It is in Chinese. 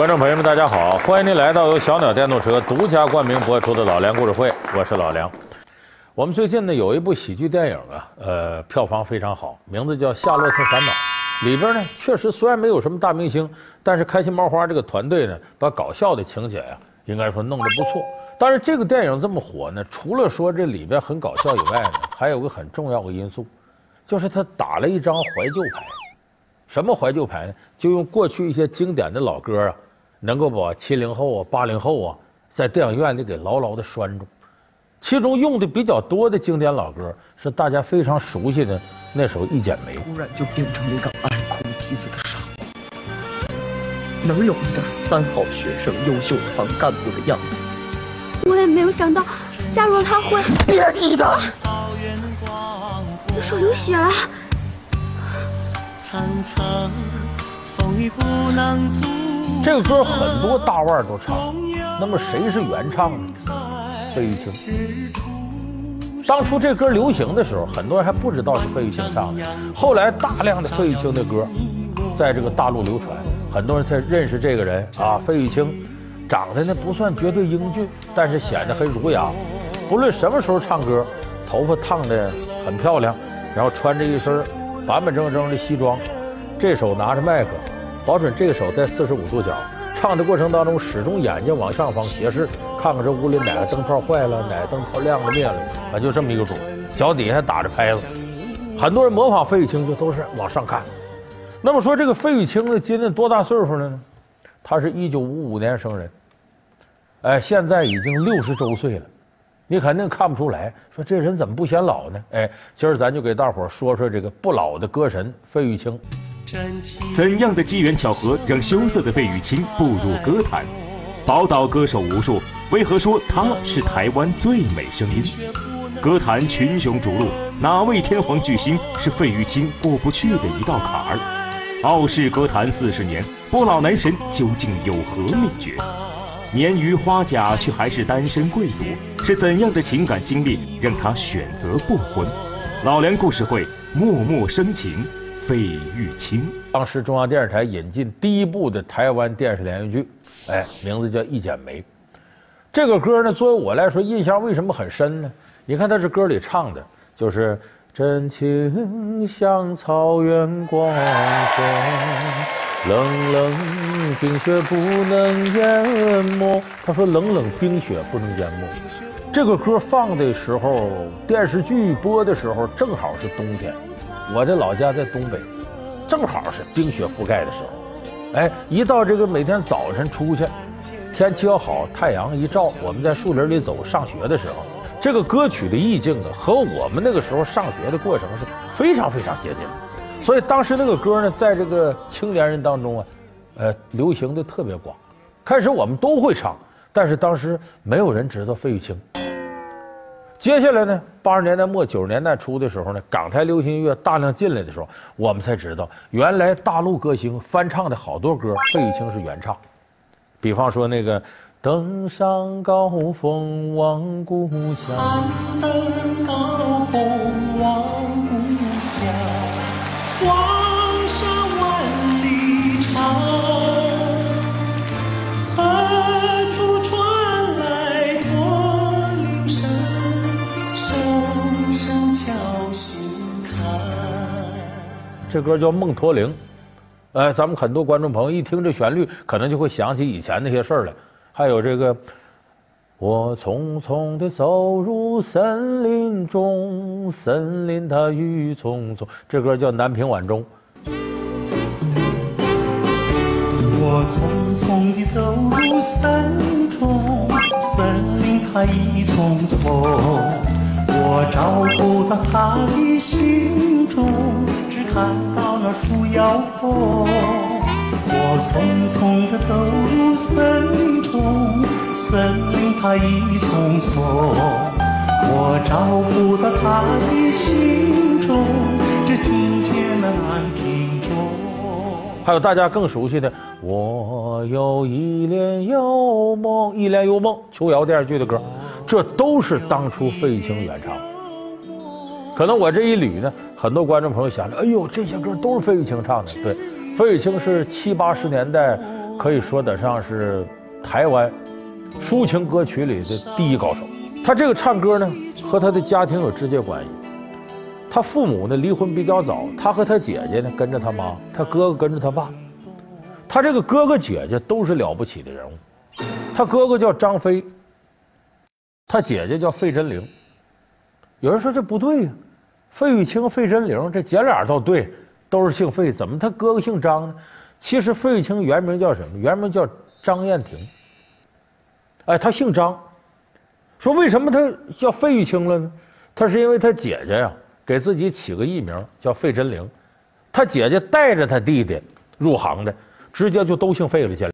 观众朋友们，大家好！欢迎您来到由小鸟电动车独家冠名播出的老梁故事会，我是老梁。我们最近呢有一部喜剧电影啊，呃，票房非常好，名字叫《夏洛特烦恼》。里边呢确实虽然没有什么大明星，但是开心麻花这个团队呢，把搞笑的情节呀，应该说弄得不错。但是这个电影这么火呢，除了说这里边很搞笑以外呢，还有个很重要的因素，就是他打了一张怀旧牌。什么怀旧牌呢？就用过去一些经典的老歌啊。能够把七零后啊、八零后啊，在电影院里给牢牢的拴住。其中用的比较多的经典老歌，是大家非常熟悉的那首《一剪梅》。突然就变成一个爱哭鼻子的傻瓜，哪有一点三好学生、优秀团干部的样子？我也没有想到，夏若他会。别提他！我手流血了。这个歌很多大腕都唱，那么谁是原唱呢？费玉清。当初这歌流行的时候，很多人还不知道是费玉清唱的。后来大量的费玉清的歌在这个大陆流传，很多人才认识这个人啊。费玉清长得呢不算绝对英俊，但是显得很儒雅。不论什么时候唱歌，头发烫的很漂亮，然后穿着一身板板正正的西装，这手拿着麦克。保准这个手在四十五度角，唱的过程当中始终眼睛往上方斜视，看看这屋里哪个灯泡坏了，哪个灯泡亮了灭了，啊，就这么一个主。脚底下打着拍子，很多人模仿费玉清就都是往上看。那么说这个费玉清呢，今年多大岁数了呢？他是一九五五年生人，哎，现在已经六十周岁了。你肯定看不出来，说这人怎么不显老呢？哎，今儿咱就给大伙说说这个不老的歌神费玉清。怎样的机缘巧合让羞涩的费玉清步入歌坛？宝岛歌手无数，为何说他是台湾最美声音？歌坛群雄逐鹿，哪位天皇巨星是费玉清过不去的一道坎儿？傲视歌坛四十年，不老男神究竟有何秘诀？年逾花甲却还是单身贵族，是怎样的情感经历让他选择不婚？老梁故事会，默默生情。费玉清，当时中央电视台引进第一部的台湾电视连续剧，哎，名字叫《一剪梅》。这个歌呢，作为我来说，印象为什么很深呢？你看，他这歌里唱的就是“真情像草原广阔，冷冷冰雪不能淹没”。他说：“冷冷冰雪不能淹没。”这个歌放的时候，电视剧播的时候，正好是冬天。我的老家在东北，正好是冰雪覆盖的时候。哎，一到这个每天早晨出去，天气要好，太阳一照，我们在树林里走，上学的时候，这个歌曲的意境呢，和我们那个时候上学的过程是非常非常接近的。所以当时那个歌呢，在这个青年人当中啊，呃，流行的特别广。开始我们都会唱，但是当时没有人知道费玉清。接下来呢，八十年代末九十年代初的时候呢，港台流行音乐大量进来的时候，我们才知道，原来大陆歌星翻唱的好多歌，费玉清是原唱。比方说那个《登上高峰望故乡》。登高峰望故乡，这歌叫《梦驼铃》，哎，咱们很多观众朋友一听这旋律，可能就会想起以前那些事儿来。还有这个，我匆匆的走入森林中，森林它郁葱葱。这歌叫《南屏晚钟》。我匆匆的走入森林中，森林它雨匆匆。我照顾到他的心中。看到那树摇红，我匆匆地走入森林中，森林它一丛丛，我找不到他的心中，只听见那南屏钟。还有大家更熟悉的，我有一帘幽梦，一帘幽梦，琼瑶电视剧的歌，这都是当初费玉清原唱。可能我这一捋呢。很多观众朋友想着，哎呦，这些歌都是费玉清唱的。对，费玉清是七八十年代可以说得上是台湾抒情歌曲里的第一高手。他这个唱歌呢，和他的家庭有直接关系。他父母呢离婚比较早，他和他姐姐呢跟着他妈，他哥哥跟着他爸。他这个哥哥姐姐都是了不起的人物。他哥哥叫张飞，他姐姐叫费贞玲。有人说这不对呀，费玉清、费贞玲这姐俩倒对，都是姓费，怎么他哥哥姓张呢？其实费玉清原名叫什么？原名叫张燕婷。哎，他姓张。说为什么他叫费玉清了呢？他是因为他姐姐呀。给自己起个艺名叫费贞玲，他姐姐带着他弟弟入行的，直接就都姓费了。去了。